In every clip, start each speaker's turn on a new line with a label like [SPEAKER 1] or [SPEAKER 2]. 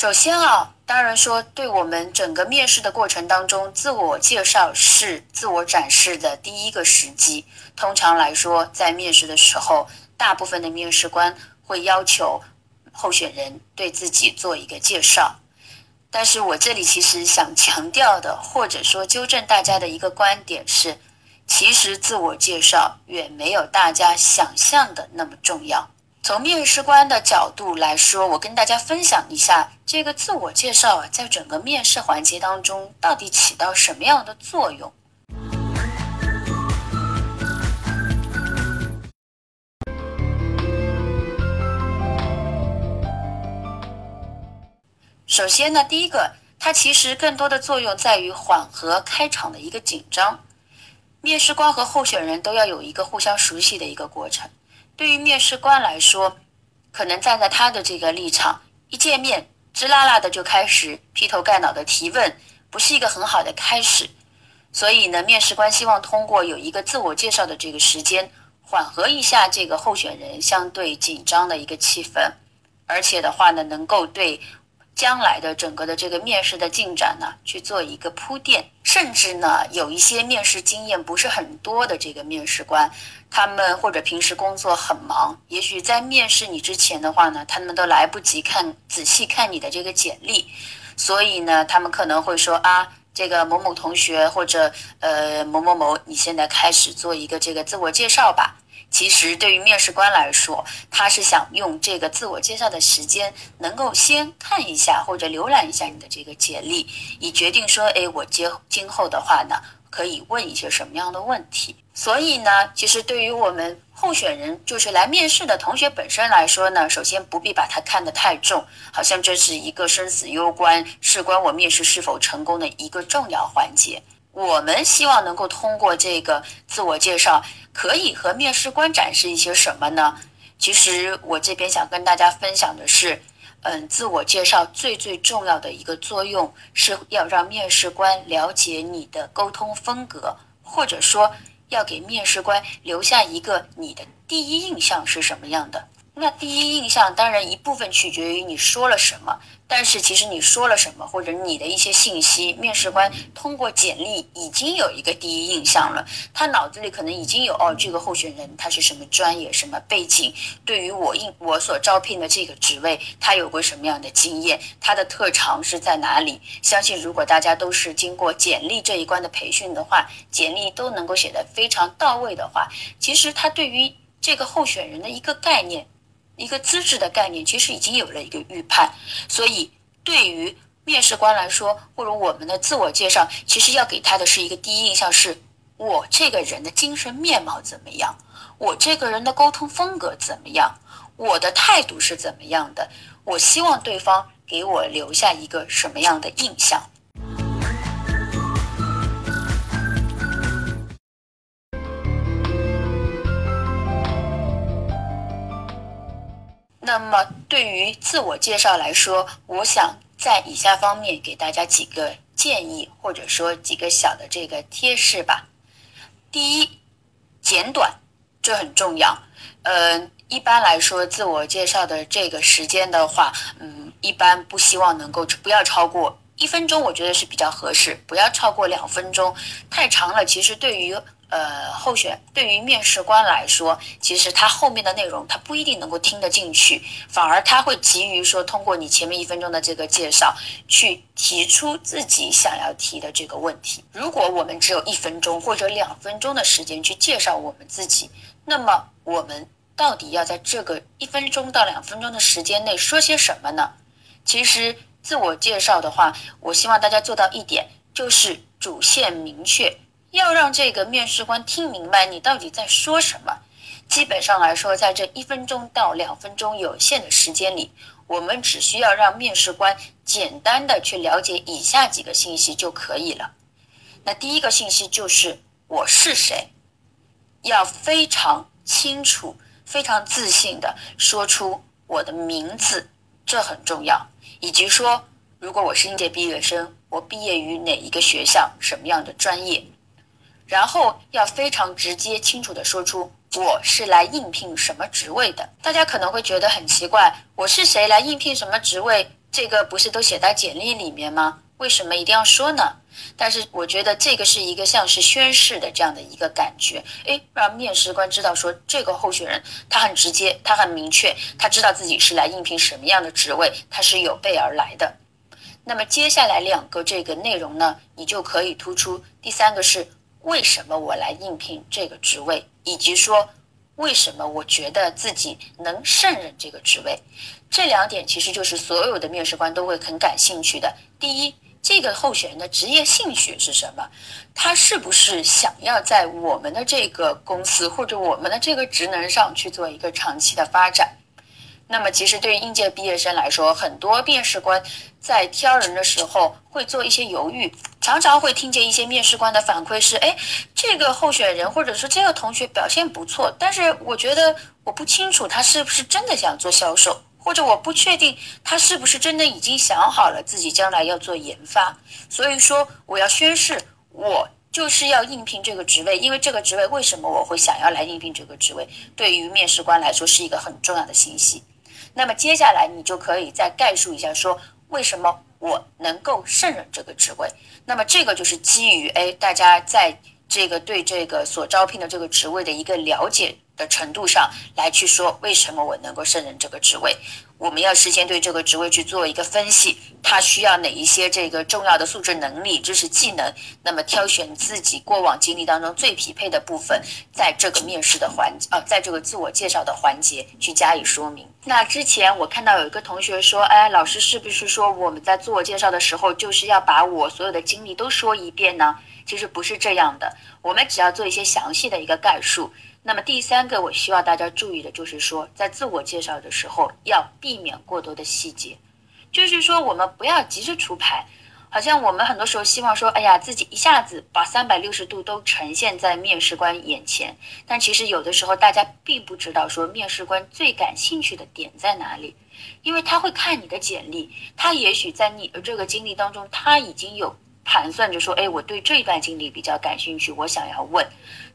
[SPEAKER 1] 首先啊，当然说，对我们整个面试的过程当中，自我介绍是自我展示的第一个时机。通常来说，在面试的时候，大部分的面试官会要求候选人对自己做一个介绍。但是我这里其实想强调的，或者说纠正大家的一个观点是，其实自我介绍远没有大家想象的那么重要。从面试官的角度来说，我跟大家分享一下这个自我介绍啊，在整个面试环节当中到底起到什么样的作用。首先呢，第一个，它其实更多的作用在于缓和开场的一个紧张。面试官和候选人都要有一个互相熟悉的一个过程。对于面试官来说，可能站在他的这个立场，一见面直拉拉的就开始劈头盖脑的提问，不是一个很好的开始。所以呢，面试官希望通过有一个自我介绍的这个时间，缓和一下这个候选人相对紧张的一个气氛，而且的话呢，能够对。将来的整个的这个面试的进展呢，去做一个铺垫，甚至呢，有一些面试经验不是很多的这个面试官，他们或者平时工作很忙，也许在面试你之前的话呢，他们都来不及看仔细看你的这个简历，所以呢，他们可能会说啊，这个某某同学或者呃某某某，你现在开始做一个这个自我介绍吧。其实对于面试官来说，他是想用这个自我介绍的时间，能够先看一下或者浏览一下你的这个简历，以决定说，哎，我今今后的话呢，可以问一些什么样的问题。所以呢，其实对于我们候选人，就是来面试的同学本身来说呢，首先不必把它看得太重，好像这是一个生死攸关、事关我面试是否成功的一个重要环节。我们希望能够通过这个自我介绍，可以和面试官展示一些什么呢？其实我这边想跟大家分享的是，嗯，自我介绍最最重要的一个作用是要让面试官了解你的沟通风格，或者说要给面试官留下一个你的第一印象是什么样的。那第一印象当然一部分取决于你说了什么。但是其实你说了什么，或者你的一些信息，面试官通过简历已经有一个第一印象了。他脑子里可能已经有哦，这个候选人他是什么专业、什么背景，对于我应我所招聘的这个职位，他有过什么样的经验，他的特长是在哪里？相信如果大家都是经过简历这一关的培训的话，简历都能够写得非常到位的话，其实他对于这个候选人的一个概念。一个资质的概念其实已经有了一个预判，所以对于面试官来说，或者我们的自我介绍，其实要给他的是一个第一印象：是我这个人的精神面貌怎么样，我这个人的沟通风格怎么样，我的态度是怎么样的，我希望对方给我留下一个什么样的印象。那么，对于自我介绍来说，我想在以下方面给大家几个建议，或者说几个小的这个贴士吧。第一，简短，这很重要。呃，一般来说，自我介绍的这个时间的话，嗯，一般不希望能够不要超过一分钟，我觉得是比较合适，不要超过两分钟，太长了，其实对于。呃，候选对于面试官来说，其实他后面的内容他不一定能够听得进去，反而他会急于说通过你前面一分钟的这个介绍，去提出自己想要提的这个问题。如果我们只有一分钟或者两分钟的时间去介绍我们自己，那么我们到底要在这个一分钟到两分钟的时间内说些什么呢？其实自我介绍的话，我希望大家做到一点，就是主线明确。要让这个面试官听明白你到底在说什么。基本上来说，在这一分钟到两分钟有限的时间里，我们只需要让面试官简单的去了解以下几个信息就可以了。那第一个信息就是我是谁，要非常清楚、非常自信的说出我的名字，这很重要。以及说，如果我是应届毕业生，我毕业于哪一个学校，什么样的专业。然后要非常直接、清楚的说出我是来应聘什么职位的。大家可能会觉得很奇怪，我是谁来应聘什么职位？这个不是都写在简历里面吗？为什么一定要说呢？但是我觉得这个是一个像是宣誓的这样的一个感觉，诶，让面试官知道说这个候选人他很直接，他很明确，他知道自己是来应聘什么样的职位，他是有备而来的。那么接下来两个这个内容呢，你就可以突出。第三个是为什么我来应聘这个职位，以及说为什么我觉得自己能胜任这个职位。这两点其实就是所有的面试官都会很感兴趣的。第一。这个候选人的职业兴趣是什么？他是不是想要在我们的这个公司或者我们的这个职能上去做一个长期的发展？那么，其实对于应届毕业生来说，很多面试官在挑人的时候会做一些犹豫，常常会听见一些面试官的反馈是：哎，这个候选人或者说这个同学表现不错，但是我觉得我不清楚他是不是真的想做销售。或者我不确定他是不是真的已经想好了自己将来要做研发，所以说我要宣誓，我就是要应聘这个职位，因为这个职位为什么我会想要来应聘这个职位，对于面试官来说是一个很重要的信息。那么接下来你就可以再概述一下，说为什么我能够胜任这个职位。那么这个就是基于哎大家在这个对这个所招聘的这个职位的一个了解。的程度上来去说，为什么我能够胜任这个职位？我们要事先对这个职位去做一个分析，它需要哪一些这个重要的素质、能力、知识、技能？那么挑选自己过往经历当中最匹配的部分，在这个面试的环啊，在这个自我介绍的环节去加以说明。那之前我看到有一个同学说，哎，老师是不是说我们在自我介绍的时候，就是要把我所有的经历都说一遍呢？其实不是这样的，我们只要做一些详细的一个概述。那么第三个，我希望大家注意的就是说，在自我介绍的时候要避免过多的细节，就是说我们不要急着出牌，好像我们很多时候希望说，哎呀，自己一下子把三百六十度都呈现在面试官眼前，但其实有的时候大家并不知道说面试官最感兴趣的点在哪里，因为他会看你的简历，他也许在你的这个经历当中，他已经有盘算着说，哎，我对这段经历比较感兴趣，我想要问，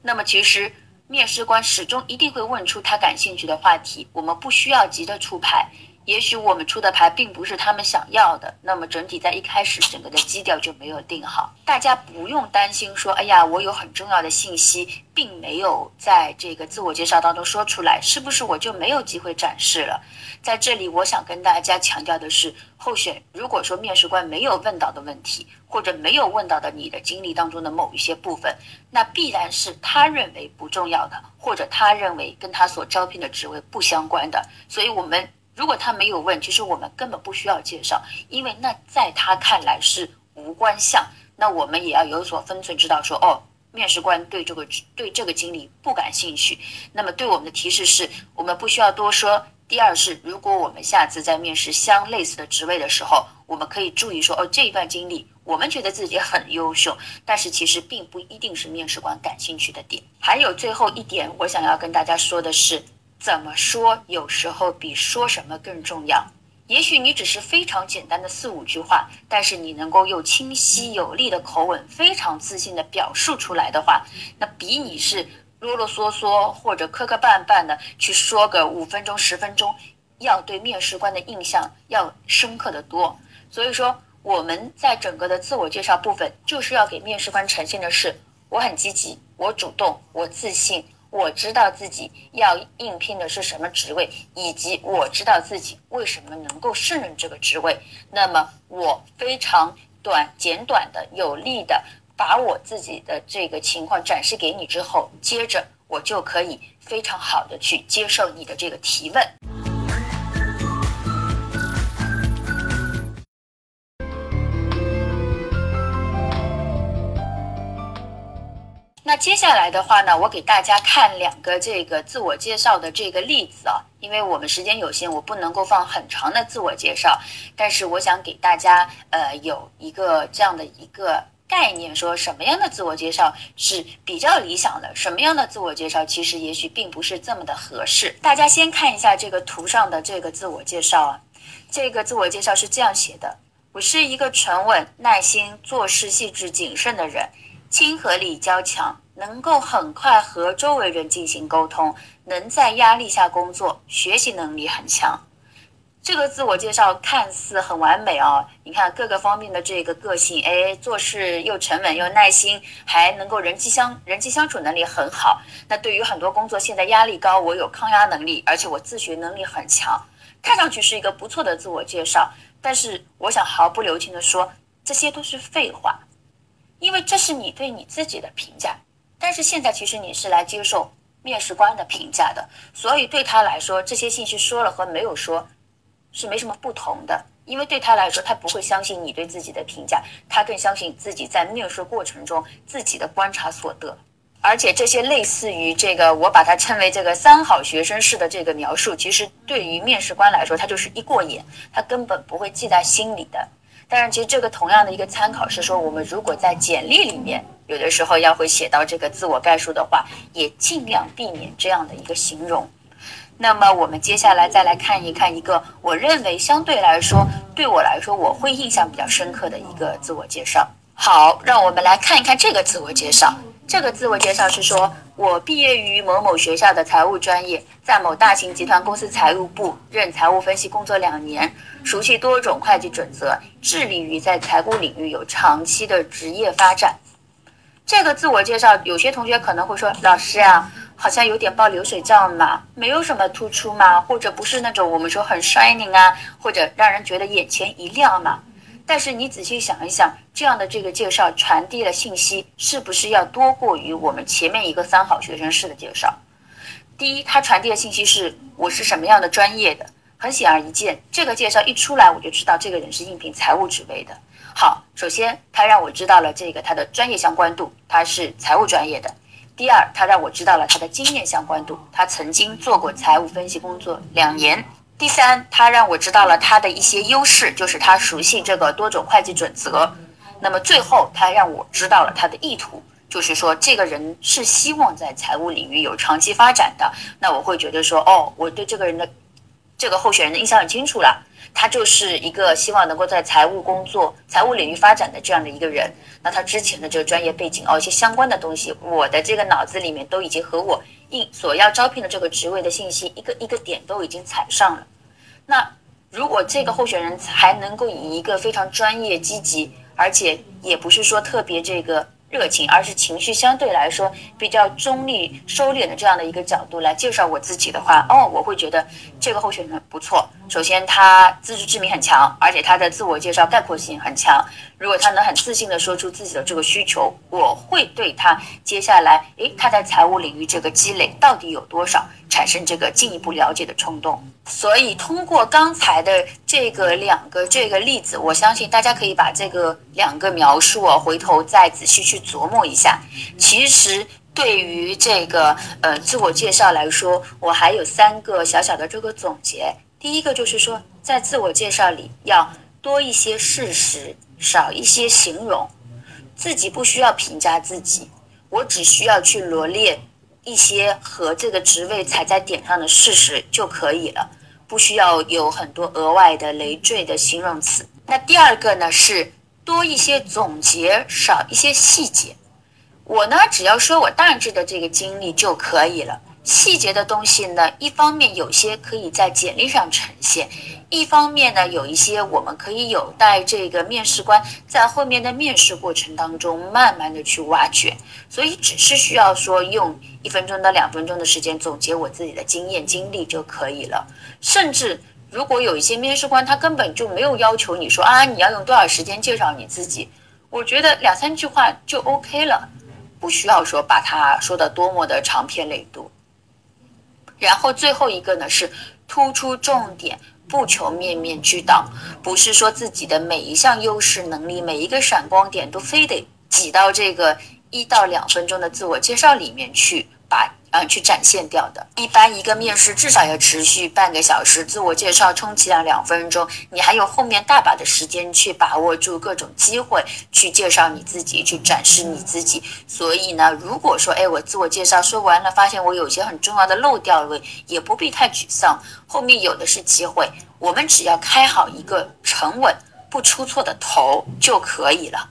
[SPEAKER 1] 那么其实。面试官始终一定会问出他感兴趣的话题，我们不需要急着出牌。也许我们出的牌并不是他们想要的，那么整体在一开始整个的基调就没有定好。大家不用担心说，哎呀，我有很重要的信息，并没有在这个自我介绍当中说出来，是不是我就没有机会展示了？在这里，我想跟大家强调的是，候选如果说面试官没有问到的问题，或者没有问到的你的经历当中的某一些部分，那必然是他认为不重要的，或者他认为跟他所招聘的职位不相关的。所以，我们如果他没有问，其实我们根本不需要介绍，因为那在他看来是无关项。那我们也要有所分寸，知道说，哦，面试官对这个对这个经历不感兴趣。那么，对我们的提示是，我们不需要多说。第二是，如果我们下次在面试相类似的职位的时候，我们可以注意说，哦，这一段经历我们觉得自己很优秀，但是其实并不一定是面试官感兴趣的点。还有最后一点，我想要跟大家说的是，怎么说有时候比说什么更重要。也许你只是非常简单的四五句话，但是你能够用清晰有力的口吻，非常自信的表述出来的话，那比你是。啰啰嗦嗦或者磕磕绊绊的去说个五分钟十分钟，要对面试官的印象要深刻的多。所以说，我们在整个的自我介绍部分，就是要给面试官呈现的是我很积极，我主动，我自信，我知道自己要应聘的是什么职位，以及我知道自己为什么能够胜任这个职位。那么，我非常短、简短的、有力的。把我自己的这个情况展示给你之后，接着我就可以非常好的去接受你的这个提问。接下来的话呢，我给大家看两个这个自我介绍的这个例子啊，因为我们时间有限，我不能够放很长的自我介绍，但是我想给大家呃有一个这样的一个。概念说什么样的自我介绍是比较理想的，什么样的自我介绍其实也许并不是这么的合适。大家先看一下这个图上的这个自我介绍啊，这个自我介绍是这样写的：我是一个沉稳、耐心、做事细致、谨慎的人，亲和力较强，能够很快和周围人进行沟通，能在压力下工作，学习能力很强。这个自我介绍看似很完美哦，你看各个方面的这个个性，哎，做事又沉稳又耐心，还能够人际相人际相处能力很好。那对于很多工作现在压力高，我有抗压能力，而且我自学能力很强，看上去是一个不错的自我介绍。但是我想毫不留情的说，这些都是废话，因为这是你对你自己的评价。但是现在其实你是来接受面试官的评价的，所以对他来说，这些信息说了和没有说。是没什么不同的，因为对他来说，他不会相信你对自己的评价，他更相信自己在面试过程中自己的观察所得。而且这些类似于这个，我把它称为这个三好学生式的这个描述，其实对于面试官来说，他就是一过眼，他根本不会记在心里的。但是，其实这个同样的一个参考是说，我们如果在简历里面有的时候要会写到这个自我概述的话，也尽量避免这样的一个形容。那么我们接下来再来看一看一个我认为相对来说对我来说我会印象比较深刻的一个自我介绍。好，让我们来看一看这个自我介绍。这个自我介绍是说我毕业于某某学校的财务专业，在某大型集团公司财务部任财务分析工作两年，熟悉多种会计准则，致力于在财务领域有长期的职业发展。这个自我介绍，有些同学可能会说，老师啊。好像有点报流水账嘛，没有什么突出嘛，或者不是那种我们说很 shining 啊，或者让人觉得眼前一亮嘛。但是你仔细想一想，这样的这个介绍传递的信息是不是要多过于我们前面一个三好学生式的介绍？第一，他传递的信息是我是什么样的专业的，很显而易见，这个介绍一出来我就知道这个人是应聘财务职位的。好，首先他让我知道了这个他的专业相关度，他是财务专业的。第二，他让我知道了他的经验相关度，他曾经做过财务分析工作两年。第三，他让我知道了他的一些优势，就是他熟悉这个多种会计准则。那么最后，他让我知道了他的意图，就是说这个人是希望在财务领域有长期发展的。那我会觉得说，哦，我对这个人的这个候选人的印象很清楚了。他就是一个希望能够在财务工作、财务领域发展的这样的一个人。那他之前的这个专业背景哦，一些相关的东西，我的这个脑子里面都已经和我应所要招聘的这个职位的信息一个一个点都已经踩上了。那如果这个候选人还能够以一个非常专业、积极，而且也不是说特别这个。热情，而是情绪相对来说比较中立、收敛的这样的一个角度来介绍我自己的话，哦，我会觉得这个候选人不错。首先，他自知之明很强，而且他的自我介绍概括性很强。如果他能很自信的说出自己的这个需求，我会对他接下来，诶，他在财务领域这个积累到底有多少，产生这个进一步了解的冲动。所以，通过刚才的这个两个这个例子，我相信大家可以把这个两个描述啊，回头再仔细去琢磨一下。其实，对于这个呃自我介绍来说，我还有三个小小的这个总结。第一个就是说，在自我介绍里要多一些事实。少一些形容，自己不需要评价自己，我只需要去罗列一些和这个职位踩在点上的事实就可以了，不需要有很多额外的累赘的形容词。那第二个呢是多一些总结，少一些细节。我呢只要说我大致的这个经历就可以了。细节的东西呢，一方面有些可以在简历上呈现，一方面呢，有一些我们可以有待这个面试官在后面的面试过程当中慢慢的去挖掘。所以只是需要说用一分钟到两分钟的时间总结我自己的经验经历就可以了。甚至如果有一些面试官他根本就没有要求你说啊你要用多少时间介绍你自己，我觉得两三句话就 OK 了，不需要说把它说的多么的长篇累牍。然后最后一个呢是突出重点，不求面面俱到，不是说自己的每一项优势能力、每一个闪光点都非得挤到这个一到两分钟的自我介绍里面去。把嗯去展现掉的，一般一个面试至少要持续半个小时，自我介绍充其量两分钟，你还有后面大把的时间去把握住各种机会，去介绍你自己，去展示你自己。所以呢，如果说哎我自我介绍说完了，发现我有些很重要的漏掉了，也不必太沮丧，后面有的是机会，我们只要开好一个沉稳不出错的头就可以了。